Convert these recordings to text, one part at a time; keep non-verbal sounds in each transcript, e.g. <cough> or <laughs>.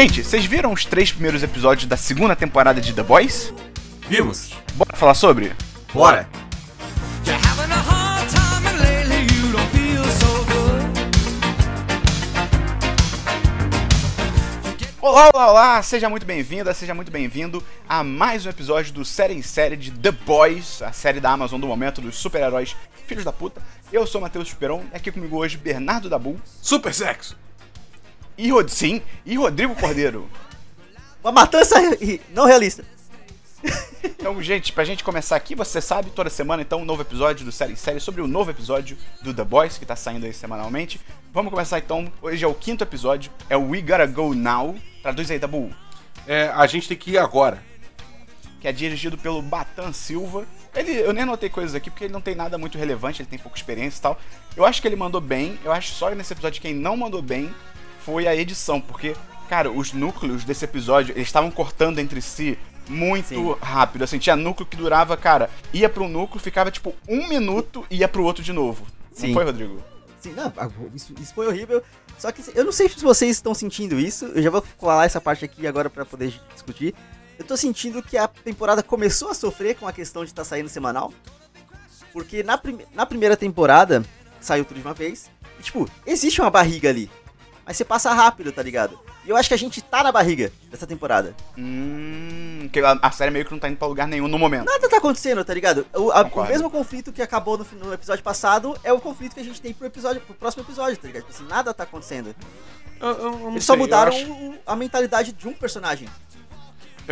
Gente, vocês viram os três primeiros episódios da segunda temporada de The Boys? Vimos? Bora falar sobre? Bora! Olá, olá, olá! Seja muito bem-vinda, seja muito bem-vindo a mais um episódio do Série em Série de The Boys, a série da Amazon do momento dos super-heróis filhos da puta. Eu sou Matheus Superon e aqui comigo hoje Bernardo Dabu Super sexo! E Rod sim, e Rodrigo Cordeiro. <laughs> Uma matança não realista. <laughs> Então, gente, pra gente começar aqui, você sabe, toda semana, então, um novo episódio do Série em Série sobre o novo episódio do The Boys, que tá saindo aí semanalmente. Vamos começar então, hoje é o quinto episódio, é o We Gotta Go Now. Traduz aí, Dabu. É, a gente tem que ir agora. que é dirigido pelo Batan Silva. Ele, eu nem anotei coisas aqui porque ele não tem nada muito relevante, ele tem pouca experiência e tal. Eu acho que ele mandou bem, eu acho só nesse episódio quem não mandou bem foi a edição, porque, cara, os núcleos desse episódio, eles estavam cortando entre si muito Sim. rápido. Assim, tinha núcleo que durava, cara, ia pra um núcleo, ficava tipo um minuto e ia pro outro de novo. Não Sim. foi, Rodrigo? Sim, não, ah, isso, isso foi horrível. Só que eu não sei se vocês estão sentindo isso. Eu já vou falar essa parte aqui agora pra poder discutir. Eu tô sentindo que a temporada começou a sofrer com a questão de estar saindo semanal. Porque na, prime- na primeira temporada saiu tudo de uma vez. E, tipo, existe uma barriga ali. Mas você passa rápido, tá ligado? E eu acho que a gente tá na barriga dessa temporada. Hum. Que a, a série meio que não tá indo pra lugar nenhum no momento. Nada tá acontecendo, tá ligado? O, a- o mesmo conflito que acabou no, no episódio passado é o conflito que a gente tem pro, episódio, pro próximo episódio, tá ligado? Tipo assim, nada tá acontecendo. Eu, eu- eu Eles sei, só mudaram acho, o- a mentalidade de um personagem.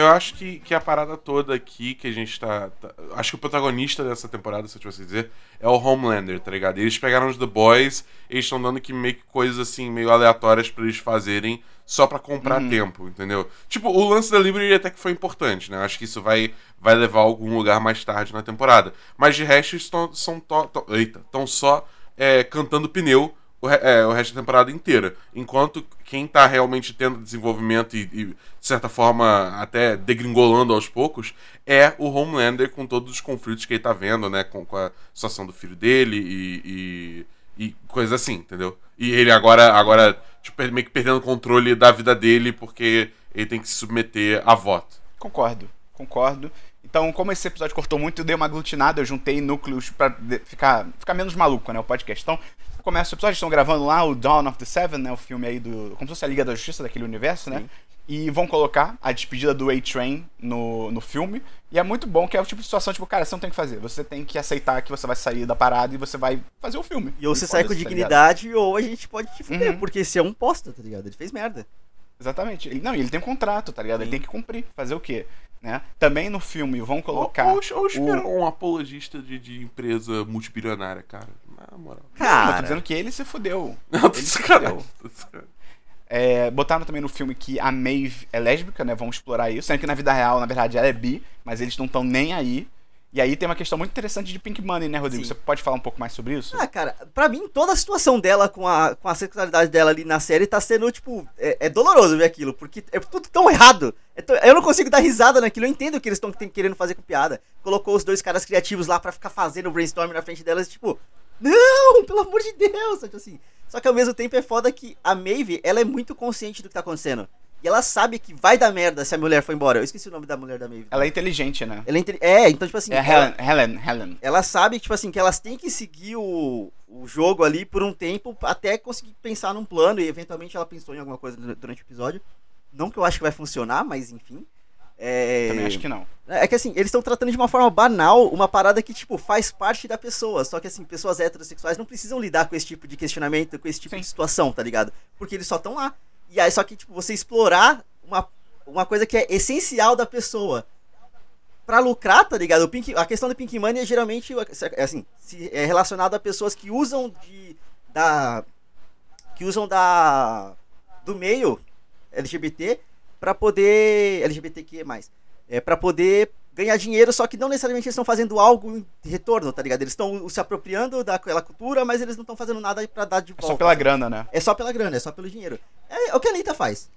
Eu acho que, que a parada toda aqui que a gente tá, tá- Acho que o protagonista dessa temporada, se eu tivesse que dizer, é o Homelander, tá ligado? Eles pegaram os The Boys, eles estão dando que meio que coisas assim, meio aleatórias pra eles fazerem só pra comprar tempo, entendeu? Tipo, o lance da Liberty até que foi importante, né? Acho que isso vai, vai levar a algum lugar mais tarde na temporada. Mas de resto, eles tão, são. To, to- eita, estão só é, cantando pneu o, é, o resto da temporada inteira. Enquanto quem tá realmente tendo desenvolvimento e, e, de certa forma, até degringolando aos poucos, é o Homelander com todos os conflitos que ele tá vendo, né? Com, com a situação do filho dele e, e, e coisas assim, entendeu? E ele agora, agora tipo, meio que perdendo o controle da vida dele porque ele tem que se submeter a voto. Concordo, concordo. Então, como esse episódio cortou muito, eu dei uma aglutinada, eu juntei núcleos de- ficar, ficar menos maluco, né, o podcast. Então, começa o episódio, estão gravando lá o Dawn of the Seven, né, o filme aí do... como se fosse a Liga da Justiça daquele universo, né? E vão colocar a despedida do A-Train no, no filme. E é muito bom que é o tipo de situação, tipo, cara, você não tem que fazer. Você tem que aceitar que você vai sair da parada e você vai fazer o filme. E ou você sai com tá dignidade, ou a gente pode te fuder, Uhum. porque esse é um posta, tá ligado? Ele fez merda. Exatamente. Ele, não, e ele tem um contrato, tá ligado? Ele Sim. tem que cumprir. Fazer o quê? Né? Também no filme vão Ou, colocar... ou, ou espera o- um apologista de, de empresa multibilionária, cara. Na moral. Não, eu tô Cara, dizendo que ele se fudeu. <laughs> Não, tô Ele se fudeu. É, botaram também no filme que a Maeve é lésbica, né? Vão explorar isso. Sendo que na vida real, na verdade, ela é bi, mas eles não estão nem aí. E aí tem uma questão muito interessante de Pink Money, né, Rodrigo? Sim. Você pode falar um pouco mais sobre isso? ah, cara, pra mim, toda a situação dela com a, com a sexualidade dela ali na série tá sendo, tipo, é, é doloroso ver aquilo, porque é tudo tão errado. É tão- eu não consigo dar risada naquilo, eu entendo o que eles estão querendo fazer com piada. Colocou os dois caras criativos lá pra ficar fazendo brainstorm na frente delas, tipo, não, pelo amor de Deus, sabe assim. Só que ao mesmo tempo é foda que a Maeve, ela é muito consciente do que tá acontecendo. E ela sabe que vai dar merda se a mulher for embora. Eu esqueci o nome da mulher da Maeve. Ela é inteligente, né? Ela é, inte- é, então, tipo assim. É ela- Helen, Helen, Helen. ela sabe, tipo assim, que elas têm que seguir o, o jogo ali por um tempo até conseguir pensar num plano e eventualmente ela pensou em alguma coisa du- durante o episódio. Não que eu acho que vai funcionar, mas enfim. É... Também acho que não. É que assim, eles estão tratando de uma forma banal uma parada que, tipo, faz parte da pessoa. Só que assim, pessoas heterossexuais não precisam lidar com esse tipo de questionamento, com esse tipo Sim. de situação, tá ligado? Porque eles só estão lá. E aí, só que, tipo, você explorar uma, uma coisa que é essencial da pessoa pra lucrar, tá ligado? O Pink, a questão do Pink Money é geralmente, é assim, é relacionado a pessoas que usam de, da, que usam da, do meio LGBT pra poder, LGBTQ+, é, pra poder ganhar dinheiro, só que não necessariamente eles estão fazendo algo em retorno, tá ligado? Eles estão se apropriando daquela cultura, mas eles não estão fazendo nada pra dar de É volta. só pela grana, né? É só pela grana, é só pelo dinheiro. É, é o que a Anitta faz.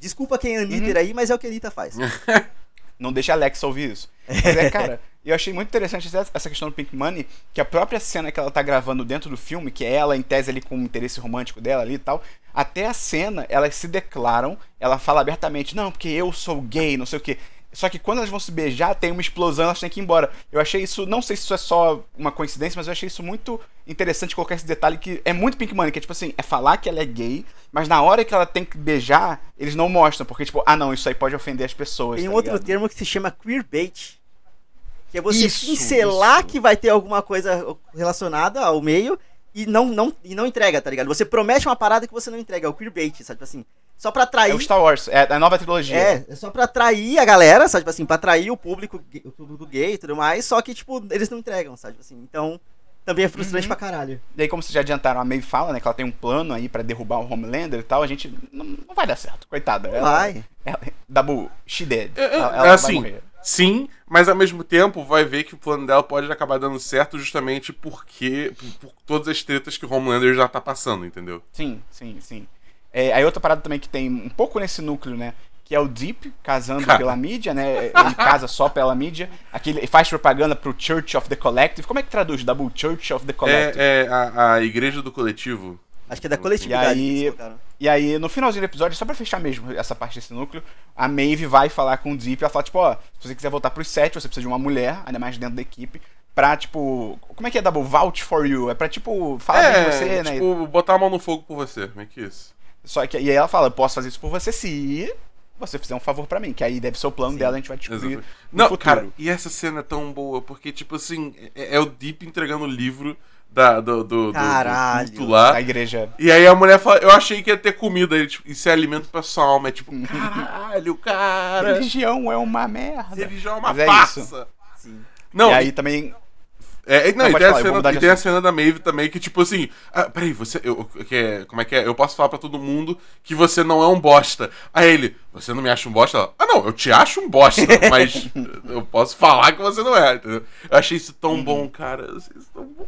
Desculpa quem é Anitta aí, mas é o que a Anitta faz. <laughs> Não deixa a Alexa ouvir isso. Mas é, cara, eu achei muito interessante essa essa questão do Pink Money, que a própria cena que ela tá gravando dentro do filme, que é ela em tese ali com o interesse romântico dela ali e tal, até a cena elas se declaram, ela fala abertamente, não, porque eu sou gay, não sei o quê. Só que quando elas vão se beijar, tem uma explosão, elas têm que ir embora. Eu achei isso, não sei se isso é só uma coincidência, mas eu achei isso muito interessante colocar esse detalhe que é muito Pink Money, que é tipo assim, é falar que ela é gay, mas na hora que ela tem que beijar, eles não mostram, porque tipo, ah não, isso aí pode ofender as pessoas. Tem um tá outro ligado? termo que se chama queerbait. Que é você Isso, pincelar isso. que vai ter alguma coisa relacionada ao meio e não, não, e não entrega, tá ligado? Você promete uma parada que você não entrega, é o queerbait, sabe? Tipo assim, só pra atrair. É o Star Wars, é a nova trilogia. É, é só pra atrair a galera, sabe? Tipo assim, pra atrair o público, o público gay e tudo mais, só que, tipo, eles não entregam, sabe? Tipo assim, então, também é frustrante Uhum. pra caralho. E aí, como vocês já adiantaram, a Maeve fala, né, que ela tem um plano aí pra derrubar o Homelander e tal, a gente não, não vai dar certo, coitada. Não ela, vai. Ela, Dabu, she dead. É, é, Ela, é ela vai assim, morrer. sim, mas ao mesmo tempo vai ver que o plano dela pode acabar dando certo justamente porque por, por todas as tretas que o Homelander já tá passando, entendeu? Sim, sim, sim. É, aí outra parada também que tem um pouco nesse núcleo, né? Que é o Deep casando Cara. pela mídia, né? Ele casa só pela mídia. Aqui ele faz propaganda pro Church of the Collective. Como é que traduz, Dabu? Church of the Collective. É, é a, a igreja do coletivo. Acho que é da coletividade E aí-. E aí, no finalzinho do episódio, só pra fechar mesmo essa parte desse núcleo, a Maeve vai falar com o Deep e ela fala, tipo, ó, se você quiser voltar pros sete, você precisa de uma mulher, ainda mais dentro da equipe, pra, tipo. Como é que é, Dabu? Vouch for you. É pra, tipo, falar é, de você, né? tipo, botar a mão no fogo por você. Como é que é isso? Só que e aí ela fala, eu posso fazer isso por você se você fizer um favor pra mim, que aí deve ser o plano dela, a gente vai descobrir. Não, futuro. cara, e essa cena é tão boa, porque, tipo assim, é, é o Deep entregando o livro da, do, do, Caralho. do lá. Da igreja. E aí a mulher fala, eu achei que ia ter comida, ele, tipo, isso é alimento pra sua alma. É tipo, <laughs> caralho, cara. Religião é uma merda. Religião é uma Mas é farsa. Sim. Não, e aí também. É, não, Não, e, tem, a falar, vou cena, e tem a cena da Maeve também que, tipo assim, ah, peraí, você. Eu, que é, como é que é? Eu posso falar pra todo mundo que você não é um bosta. Aí ele, você não me acha um bosta? Ela, ah, não, eu te acho um bosta, <laughs> mas eu posso falar que você não é, entendeu? Eu achei isso tão Uhum. bom, cara. Eu achei isso tão bom.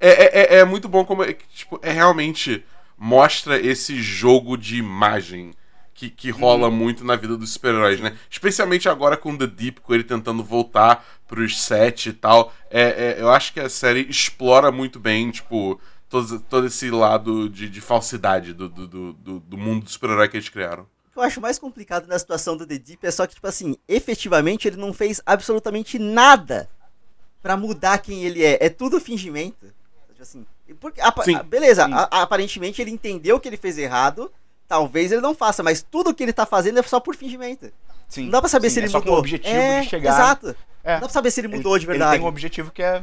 É, é, é- é muito bom como. É, que, tipo, é realmente mostra esse jogo de imagem. Que, que rola muito na vida dos super-heróis, né? Especialmente agora com The Deep, com ele tentando voltar pros sete e tal. É, é, eu acho que a série explora muito bem, tipo, todo, todo esse lado de, de falsidade do, do, do, do- do mundo do super-herói que eles criaram. O que eu acho mais complicado na situação do The Deep é só que, tipo assim, efetivamente ele não fez absolutamente nada pra mudar quem ele é. É tudo fingimento. Tipo assim, porque, Sim, a- beleza, sim. a- aparentemente ele entendeu que ele fez errado. Talvez ele não faça, mas tudo que ele tá fazendo é só por fingimento. Sim, Não dá pra saber sim, se ele é só mudou. com o objetivo é, de chegar. Exato. É. Não dá pra saber se ele Ele- mudou de Ele verdade. tem um objetivo que é.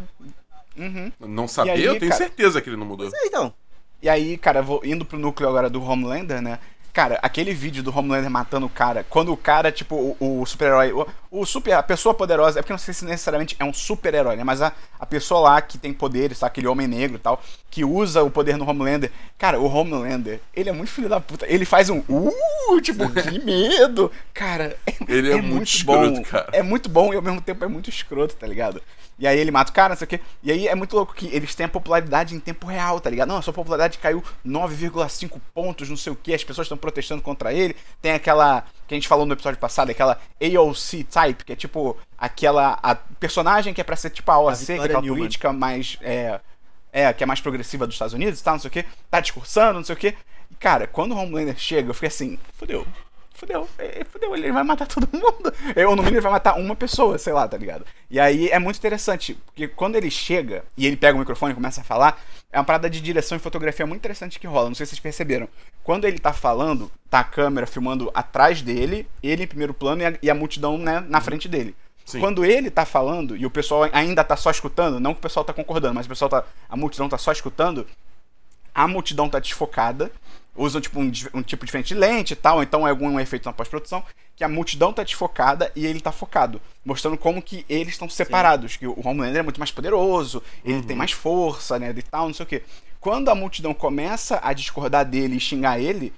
Uhum. Não saber, aí, eu tenho cara- certeza que ele não mudou. É, então. E aí, cara, vou indo pro núcleo agora do Homelander, né? Cara, aquele vídeo do Homelander matando o cara, quando o cara, tipo, o, o super-herói, o, o super, a pessoa poderosa, é porque não sei se necessariamente é um super-herói, né? Mas a, a pessoa lá que tem poderes, tá? Aquele homem negro e tal, que usa o poder no Homelander. Cara, o Homelander, ele é muito filho da puta. Ele faz um, uh, tipo, <laughs> que medo. Cara, é, Ele é muito escroto, bom. cara. É muito bom e ao mesmo tempo é muito escroto, tá ligado? E aí ele mata o cara, não sei o quê. E aí é muito louco que eles têm a popularidade em tempo real, tá ligado? Não, a sua popularidade caiu 9,5 pontos, não sei o que, as pessoas estão protestando contra ele. Tem aquela que a gente falou no episódio passado, aquela AOC type, que é tipo aquela a personagem que é pra ser tipo a OAC, que é aquela Newman. política mais é, é, que é mais progressiva dos Estados Unidos e tal, não sei o que, tá discursando, não sei o que. E cara, quando o Homelander chega, eu fiquei assim, fodeu. Fudeu, é, fudeu, ele vai matar todo mundo. <laughs> Eu, no mínimo, ele vai matar uma pessoa, sei lá, tá ligado? E aí é muito interessante, porque quando ele chega e ele pega o microfone e começa a falar, é uma parada de direção e fotografia muito interessante que rola. Não sei se vocês perceberam. Quando ele tá falando, tá a câmera filmando atrás dele, ele em primeiro plano e a, e a multidão, né, na frente dele. Sim. Quando ele tá falando e o pessoal ainda tá só escutando, não que o pessoal tá concordando, mas o pessoal tá. A multidão tá só escutando, a multidão tá desfocada, usam tipo um, um tipo diferente de lente e tal, então é algum efeito na pós-produção, que a multidão tá desfocada e ele tá focado, mostrando como que eles estão separados, que o Homelander é muito mais poderoso, ele tem mais força, né, e tal, não sei o quê. Quando a multidão começa a discordar dele e xingar ele,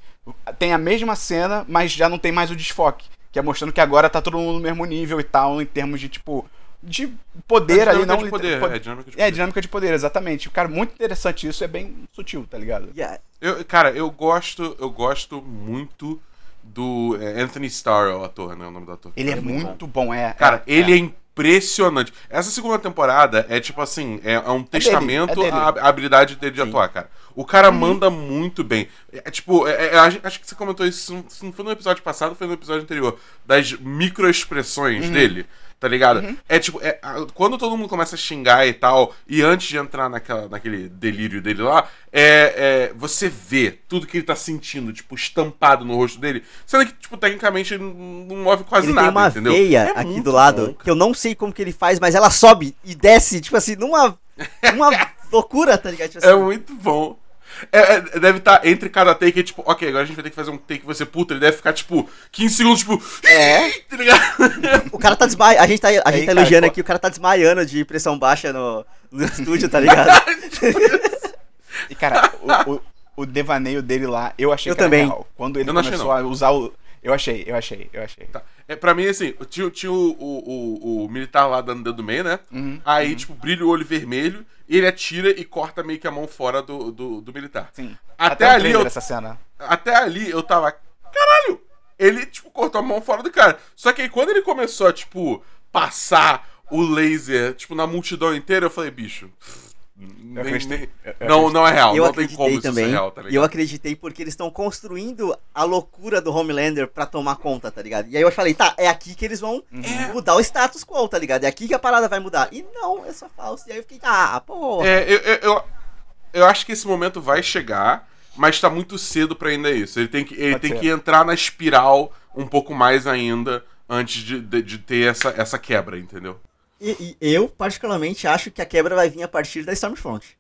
tem a mesma cena, mas já não tem mais o desfoque, que é mostrando que agora tá todo mundo no mesmo nível e tal, em termos de tipo de poder É ali, não de poder, pod- é dinâmica de é, poder. dinâmica de poder, exatamente. Cara, muito interessante isso, é bem sutil, tá ligado? Yeah. Eu, cara, eu gosto, eu gosto muito do é, Anthony Starr, é o ator, né? O nome do ator. Ele é, muito bom, é. Cara, é, ele é. É. impressionante. Essa segunda temporada é tipo assim, é, é um testamento dele. à à habilidade dele de atuar, cara. O cara manda muito bem. É, tipo, é- é- a gente- acho que você comentou isso, se não- se não foi no episódio passado, foi no episódio anterior, das microexpressões dele. Tá ligado? É tipo, é, a- quando todo mundo começa a xingar e tal, e antes de entrar naquela, naquele delírio dele lá, é, é, você vê tudo que ele tá sentindo, tipo, estampado no rosto dele. Sendo que, tipo, tecnicamente ele não move quase Ele nada, tem uma entendeu? veia É aqui do lado, bom, que eu não sei como que ele faz, mas ela sobe e desce, tipo assim, numa. <laughs> Uma loucura, tá ligado? Tipo É assim, muito bom. É, é, deve estar entre cada take, tipo, ok, agora a gente vai ter que fazer um take que vai ser puta, ele deve ficar, tipo, 15 segundos, tipo. É. <laughs> Tá ligado? O cara tá desmaiando. A gente tá, a gente Aí, tá cara, elogiando pô- aqui, o cara tá desmaiando de pressão baixa no, no estúdio, tá ligado? <laughs> E, cara, o, o, o devaneio dele lá, eu achei Eu que era também. real. Quando ele Eu não achei, começou a usar o. Eu achei, eu achei, eu achei. Tá. É, pra mim, assim, tinha, tinha o, o, o, o militar lá dando dedo do meio, né? Uhum, Aí, tipo, brilha o olho vermelho, e ele atira e corta meio que a mão fora do, do, do militar. Sim. Até o ali eu- essa cena. Até ali eu tava. Caralho! Ele, tipo, cortou a mão fora do cara. Só que aí quando ele começou a, tipo, passar o laser, tipo, na multidão inteira, eu falei, bicho. Nem- acreditei. nem- não, não é real. eu não tem acreditei como isso também. ser real, tá e eu acreditei porque eles estão construindo a loucura do Homelander pra tomar conta, tá ligado? E aí eu falei, tá, é aqui que eles vão Uhum. mudar o status quo, tá ligado? É aqui que a parada vai mudar. E não, é só falso. E aí eu fiquei, ah, porra. É, eu, eu, eu, eu acho que esse momento vai chegar, mas tá muito cedo pra ainda isso. Ele tem que, ele Pode tem ser. que entrar na espiral um pouco mais ainda antes de, de, de ter essa, essa quebra, entendeu? E, e eu, particularmente, acho que a quebra vai vir a partir da Stormfront.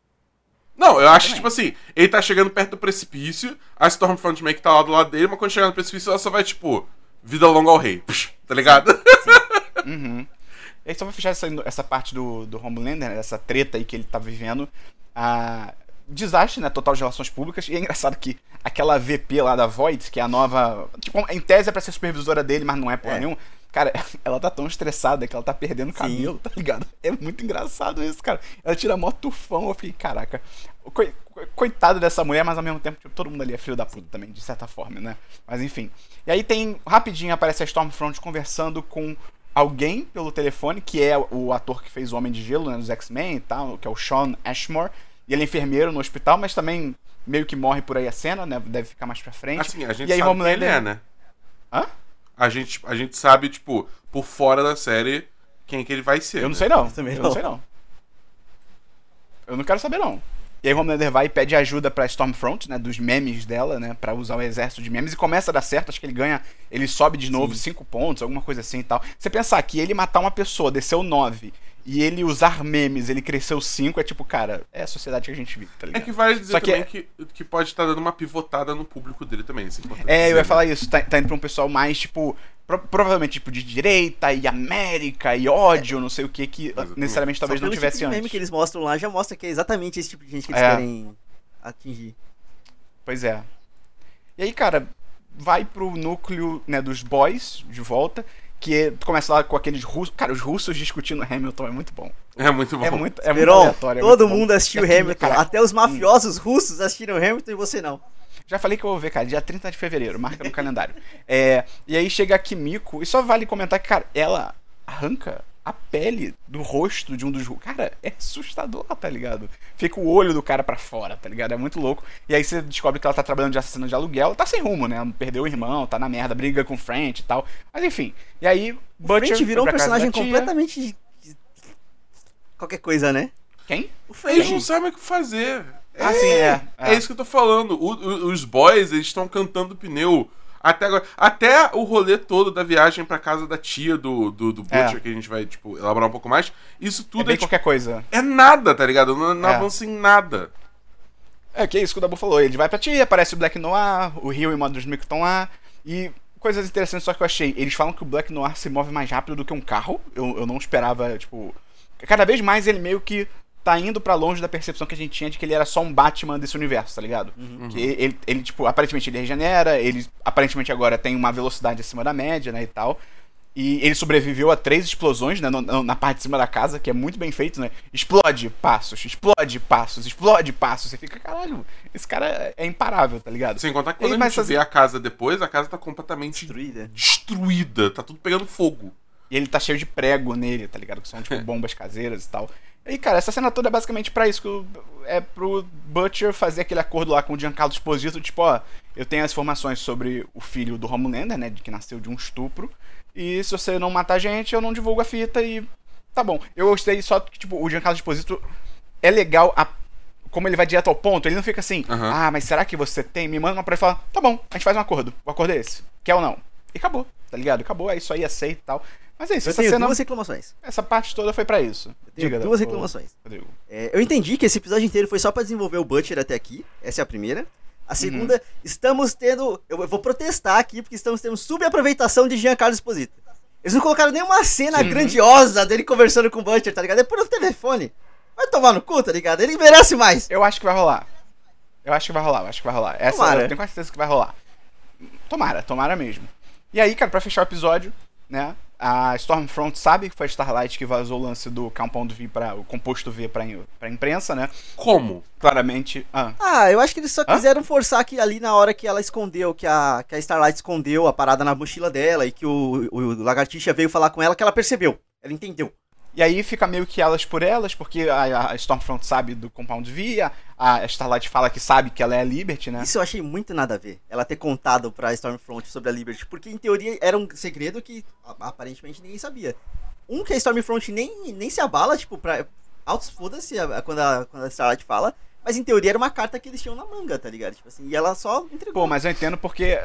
Não, eu acho que, tipo assim, ele tá chegando perto do precipício, a Stormfront meio que tá lá do lado dele, mas quando chegar no precipício ela só vai, tipo, vida longa ao rei. Psh, tá ligado? <laughs> Uhum. E aí só pra fechar essa, essa parte do, do Homelander, né, essa treta aí que ele tá vivendo. A... Desastre, né? Total de relações públicas. E é engraçado que aquela VP lá da Void, que é a nova. Tipo, em tese é pra ser supervisora dele, mas não é porra É. nenhuma. Cara, <laughs> ela tá tão estressada que ela tá perdendo cabelo, tá ligado? É muito engraçado isso, cara. Ela tira mó tufão, eu fiquei, caraca. Coi- coi- Coitado dessa mulher, mas ao mesmo tempo, tipo, todo mundo ali é filho da puta também, de certa forma, né? Mas enfim. E aí tem. Rapidinho aparece a Stormfront conversando com alguém pelo telefone, que é o ator que fez o Homem de Gelo, né, dos X-Men e tal, que é o Sean Ashmore. E ele é enfermeiro no hospital, mas também meio que morre por aí a cena, né? Deve ficar mais pra frente. Assim, a gente e aí, sabe quem ele Homelander- é, né? Hã? A gente, a gente sabe, tipo, por fora da série, quem que ele vai ser. Eu não né? sei não. Eu também eu não. não sei não. Eu não quero saber não. E aí o Homelander vai e pede ajuda pra Stormfront, né, dos memes dela, né, pra usar o exército de memes e começa a dar certo, acho que ele ganha, ele sobe de novo 5 pontos, alguma coisa assim e tal. Você pensar que ele matar uma pessoa, desceu 9, e ele usar memes, ele cresceu 5, é tipo, cara, é a sociedade que a gente vive, tá É ligado? que vale dizer Só que também é- que, que pode estar dando uma pivotada no público dele também. Isso é, importante É, eu dizer, ia né? falar isso, tá, tá indo pra um pessoal mais, tipo, pro- provavelmente, tipo, de direita e América e ódio, não sei o que, que Exatamente. necessariamente talvez Só não tivesse tipo de meme antes. que eles mostram lá já mostra que é exatamente esse tipo de gente que eles É. querem atingir. Pois é. E aí, cara, vai pro núcleo, né, dos boys de volta, que começa lá com aqueles russos. Cara, os russos discutindo Hamilton é muito bom. É muito bom. É muito, é muito aleatório. é todo muito bom. mundo assistiu E aqui, Hamilton. cara, Até os mafiosos russos assistiram Hamilton e você não. Já falei que eu vou ver, cara, dia 30 de fevereiro, marca no calendário. É, e aí chega a Kimiko, e só vale comentar que, cara, ela arranca a pele do rosto de um dos. Cara, é assustador, tá ligado? Fica o olho do cara pra fora, tá ligado? É muito louco. E aí você descobre que ela tá trabalhando de assassina de aluguel, ela tá sem rumo, né? Perdeu o irmão, tá na merda, briga com o French e tal. Mas enfim. E aí, O French virou um personagem completamente. Qualquer coisa, né? Quem? O Eles não French. sabem o que fazer. Ah, sim, é. É isso que eu tô falando. O- o- os boys, eles estão cantando pneu. Até agora. Até o rolê todo da viagem pra casa da tia do, do, do Butcher, É. que a gente vai, tipo, elaborar um pouco mais. Isso É tudo é, bem tipo, qualquer coisa. é nada, tá ligado? Não, não É. avança em nada. É, que é isso que o Dabu falou. Ele vai pra tia, aparece o Black Noir, o Rio e o Modern Smith estão lá. E coisas interessantes só que eu achei. Eles falam que o Black Noir se move mais rápido do que um carro. Eu, eu não esperava, tipo. Cada vez mais ele meio que tá indo pra longe da percepção que a gente tinha de que ele era só um Batman desse universo, tá ligado? Que ele, ele, ele, tipo, aparentemente ele regenera, ele aparentemente agora tem uma velocidade acima da média, né, e tal. E ele sobreviveu a três explosões, né? no- no- na parte de cima da casa, que é muito bem feito, né? Explode passos, explode passos, explode passos. Você fica, caralho, esse cara é imparável, tá ligado? Sem contar que quando Ele a gente fazer- vê a casa depois, a casa tá completamente Destruída. destruída. Tá tudo pegando fogo. E ele tá cheio de prego nele, tá ligado? Que são, tipo, bombas caseiras e tal. E, cara, essa cena toda é basicamente pra isso. Que é pro Butcher fazer aquele acordo lá com o Giancarlo Esposito, tipo, ó, eu tenho as informações sobre o filho do Homelander, né, de que nasceu de um estupro. E se você não matar a gente, eu não divulgo a fita e tá bom. Eu gostei só que, tipo, o Giancarlo Esposito é legal a- como ele vai direto ao ponto. Ele não fica assim, Aham. ah, mas será que você tem? Me manda uma pra ele e fala, tá bom, a gente faz um acordo. O acordo é esse. Quer ou não? E acabou, tá ligado? Acabou, é isso aí, aceita e tal. Mas é isso, Eu essa tenho cena, duas reclamações. essa parte toda foi pra isso. Diga, duas ô, reclamações. Rodrigo. É, eu entendi que esse episódio inteiro foi só pra desenvolver o Butcher até aqui. Essa é a primeira. A Uhum. segunda, estamos tendo. Eu vou protestar aqui porque estamos tendo subaproveitação de Giancarlo Esposito. Eles não colocaram nenhuma cena grandiosa dele conversando com o Butcher, tá ligado? É por telefone. Vai tomar no cu, tá ligado? Ele merece mais. Eu acho que vai rolar. Eu acho que vai rolar, eu acho que vai rolar. Essa Tomara. eu tenho quase certeza que vai rolar. Tomara, tomara mesmo. E aí, cara, pra fechar o episódio, né? A Stormfront sabe que foi a Starlight que vazou o lance do Compound V para o composto V pra, pra imprensa, né? Como? Claramente. Ah, Ah, eu acho que eles só quiseram forçar que ali na hora que ela escondeu, que a, que a Starlight escondeu a parada na mochila dela e que o, o, o Lagartixa veio falar com ela, que ela percebeu. Ela entendeu. E aí fica meio que elas por elas, porque a, a Stormfront sabe do Compound V, a, a Starlight fala que sabe que ela é a Liberty, né? Isso eu achei muito nada a ver. Ela ter contado pra Stormfront sobre a Liberty. Porque em teoria era um segredo que aparentemente ninguém sabia. Um que a Stormfront nem, nem se abala, tipo, pra. Altos foda-se quando a, quando a Starlight fala. Mas em teoria era uma carta que eles tinham na manga, tá ligado? Tipo assim, e ela só entregou. Pô, mas eu entendo porque.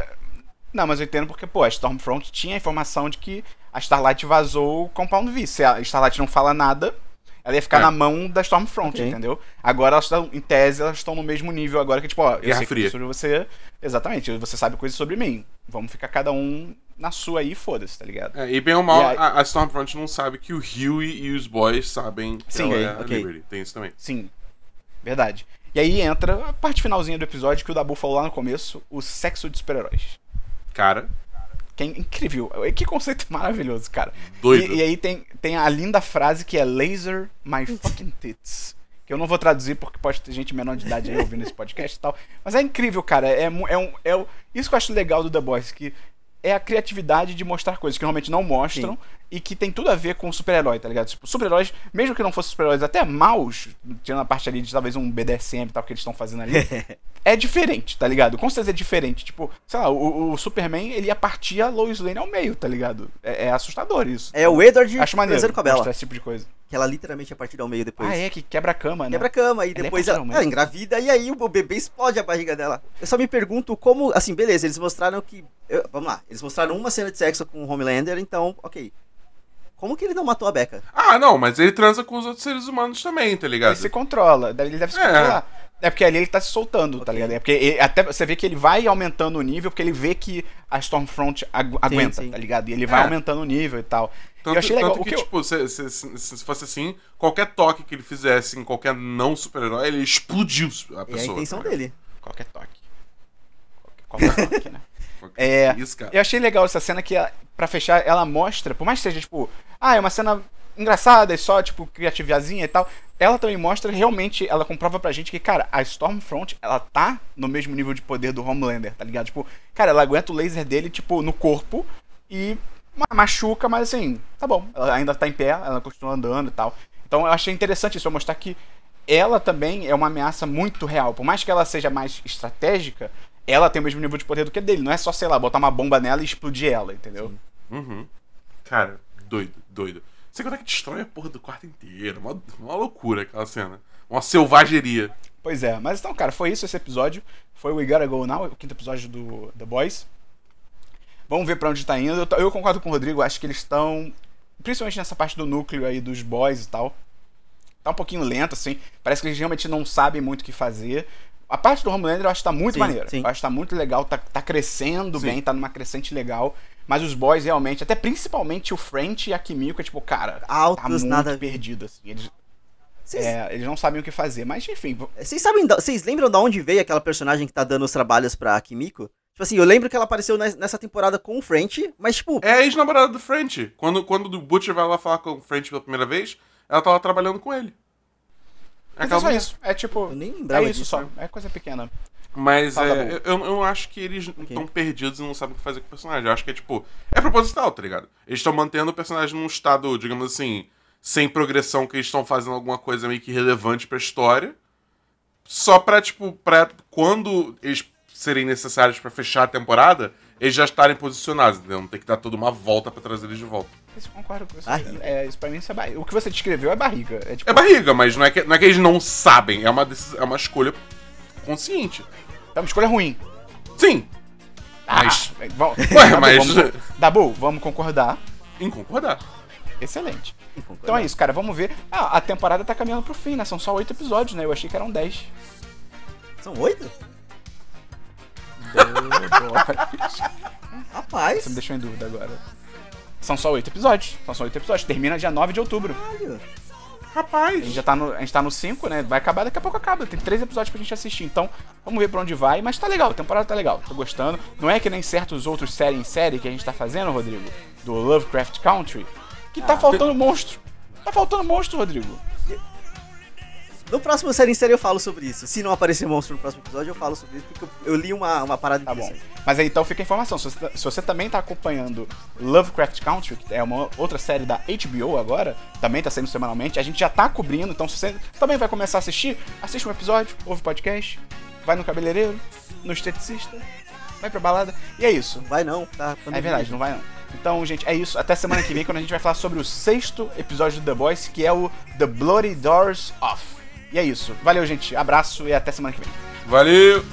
Não, mas eu entendo porque, pô, a Stormfront tinha a informação de que a Starlight vazou o Compound V. Se a Starlight não fala nada, ela ia ficar É. na mão da Stormfront, Ok. entendeu? Agora elas estão, em tese, elas estão no mesmo nível agora que, tipo, ó, eu Guerra sei Fria. sobre você. Exatamente, você sabe coisas sobre mim. Vamos ficar cada um na sua aí, e foda-se, tá ligado? É, e bem ou mal, aí- a, Stormfront não sabe que o Huey e os boys sabem que Sim, ela é ok, a ok. Liberty. Tem isso também. Sim. Verdade. E aí entra a parte finalzinha do episódio que o Dabu falou lá no começo, o sexo de super-heróis. Cara, Que é incrível. Que conceito <laughs> maravilhoso, cara. doido. E, e aí tem, tem a linda frase que é Laser my fucking tits. Que eu não vou traduzir porque pode ter gente menor de idade aí ouvindo esse podcast e tal. Mas é incrível, cara. É, é um, é o- isso que eu acho legal do The Boys, que é a criatividade de mostrar coisas que normalmente não mostram e que tem tudo a ver com super-herói, tá ligado? Tipo, super-heróis, mesmo que não fossem super-heróis até maus, tirando a parte ali de talvez um BDSM e tal que eles estão fazendo ali, <laughs> é diferente, tá ligado? Com certeza é diferente. Tipo, sei lá, o, o Superman, ele ia partir a Lois Lane ao meio, tá ligado? É, é assustador isso. É o Edward Acho maneiro com a Bella. mostrar esse tipo de coisa. Que ela literalmente é partida ao meio depois. Ah, é, que quebra a cama, né? Quebra a cama e Ela é depois ela, ela engravida e aí o bebê explode a barriga dela. Eu só me pergunto como, assim, beleza, eles mostraram que. Eu- vamos lá, eles mostraram uma cena de sexo com o Homelander, então, ok. Como que ele não matou a Becca? Ah, não, mas ele transa com os outros seres humanos também, tá ligado? Ele se controla, ele deve se É. controlar. É porque ali ele tá se soltando, tá Ok. ligado? É porque ele- até você vê que ele vai aumentando o nível, porque ele vê que a Stormfront agu- aguenta, sim. tá ligado? E ele vai É. aumentando o nível e tal. Tanto, eu achei legal. tanto O que, que eu- tipo, se, se- se- se fosse assim, qualquer toque que ele fizesse em qualquer não super-herói, ele explodiu a É pessoa. a intenção tá é dele. Qualquer toque. Qualquer, qualquer toque, né? É, Isso, cara. Eu achei legal essa cena que, pra fechar, ela mostra, por mais que seja, tipo, ah, é uma cena engraçada e só, tipo, criativazinha e tal, ela também mostra realmente, ela comprova pra gente que, cara, a Stormfront, ela tá no mesmo nível de poder do Homelander, tá ligado? Tipo, cara, ela aguenta o laser dele, tipo, no corpo e ma- machuca, mas assim, tá bom, ela ainda tá em pé, ela continua andando e tal. Então eu achei interessante isso, mostrar que ela também é uma ameaça muito real. Por mais que ela seja mais estratégica, ela tem o mesmo nível de poder do que dele. Não é só, sei lá, botar uma bomba nela e explodir ela, entendeu? Uhum. Cara, doido, doido. Você conta que destrói a porra do quarto inteiro. Uma, uma loucura aquela cena. Uma selvageria. Pois é, mas então, cara, foi isso esse episódio. Foi o We Gotta Go Now, o quinto episódio do The Boys. Vamos ver pra onde tá indo. Eu, eu concordo com o Rodrigo, acho que eles estão. Principalmente nessa parte do núcleo aí dos boys e tal. Tá um pouquinho lento, assim. Parece que eles realmente não sabem muito o que fazer. A parte do Homelander eu acho que tá muito Sim, maneira. sim. Eu acho que tá muito legal, tá, tá crescendo Sim. bem, tá numa crescente legal. Mas os boys realmente, até principalmente o French e a Kimiko, é tipo, cara, Altos, tá muito nada perdido, assim. Eles, Vocês é, eles não sabem o que fazer. Mas enfim, vocês sabem, vocês lembram de onde veio aquela personagem que tá dando os trabalhos pra Kimiko? Tipo assim, eu lembro que ela apareceu nes- nessa temporada com o French, mas tipo, É a ex-namorada do French. Quando, quando o Butcher vai lá falar com o French pela primeira vez, ela tá lá trabalhando com ele. É Mas é só mulher. isso. É tipo. Eu nem É lembrava isso disso, só. né? É coisa pequena. Mas é, eu, eu acho que eles estão perdidos e não sabem o que fazer com o personagem. Eu acho que é tipo. É proposital, tá ligado? Eles estão mantendo o personagem num estado, digamos assim, sem progressão, que eles estão fazendo alguma coisa meio que relevante pra história. Só pra, tipo, pra quando eles serem necessários pra fechar a temporada, eles já estarem posicionados, entendeu? Não tem que dar toda uma volta pra trazer eles de volta. Isso eu concordo com você. Barriga. É, isso pra mim isso é barriga. O que você descreveu é barriga. É tipo. É barriga, mas não é que, não é que eles não sabem, é uma, decis- é uma escolha consciente. É uma escolha ruim. Sim, Ah, Mas- é, vamos- <laughs> Ué, Dabu, mas- Vamos, Dabu, vamos concordar. em concordar. Excelente. Então é isso, cara. Vamos ver. Ah, a temporada tá caminhando pro fim, né? São só oito episódios, né? Eu achei que eram dez. São oito? Rapaz. Você me deixou em dúvida agora. São só oito episódios. São só oito episódios. Termina dia 9 de outubro. Caralho. A Rapaz. gente já tá no, a gente tá no 5, né? Vai acabar, daqui a pouco acaba. Tem três episódios pra gente assistir. Então, vamos ver pra onde vai. Mas tá legal, a temporada tá legal. Tô gostando. Não é que nem certos outros série em série que a gente tá fazendo, Rodrigo, do Lovecraft Country, que tá faltando monstro. Tá faltando monstro, Rodrigo. No próximo série em série eu falo sobre isso. Se não aparecer monstro no próximo episódio, eu falo sobre isso, porque eu, eu li uma, uma parada Tá bom. Mas aí então fica a informação. Se você, se você também tá acompanhando Lovecraft Country, que é uma outra série da HBO agora, também tá saindo semanalmente, a gente já tá cobrindo, então se você também vai começar a assistir, assiste um episódio, ouve podcast, vai no cabeleireiro, no esteticista, vai pra balada. E é isso. Não vai não, tá? É verdade, não vai não. Então, gente, é isso. Até semana que vem, quando a gente vai falar sobre o sexto episódio do The Boys, que é o The Bloody Doors Off. E é isso. Valeu, gente. Abraço e até semana que vem. Valeu!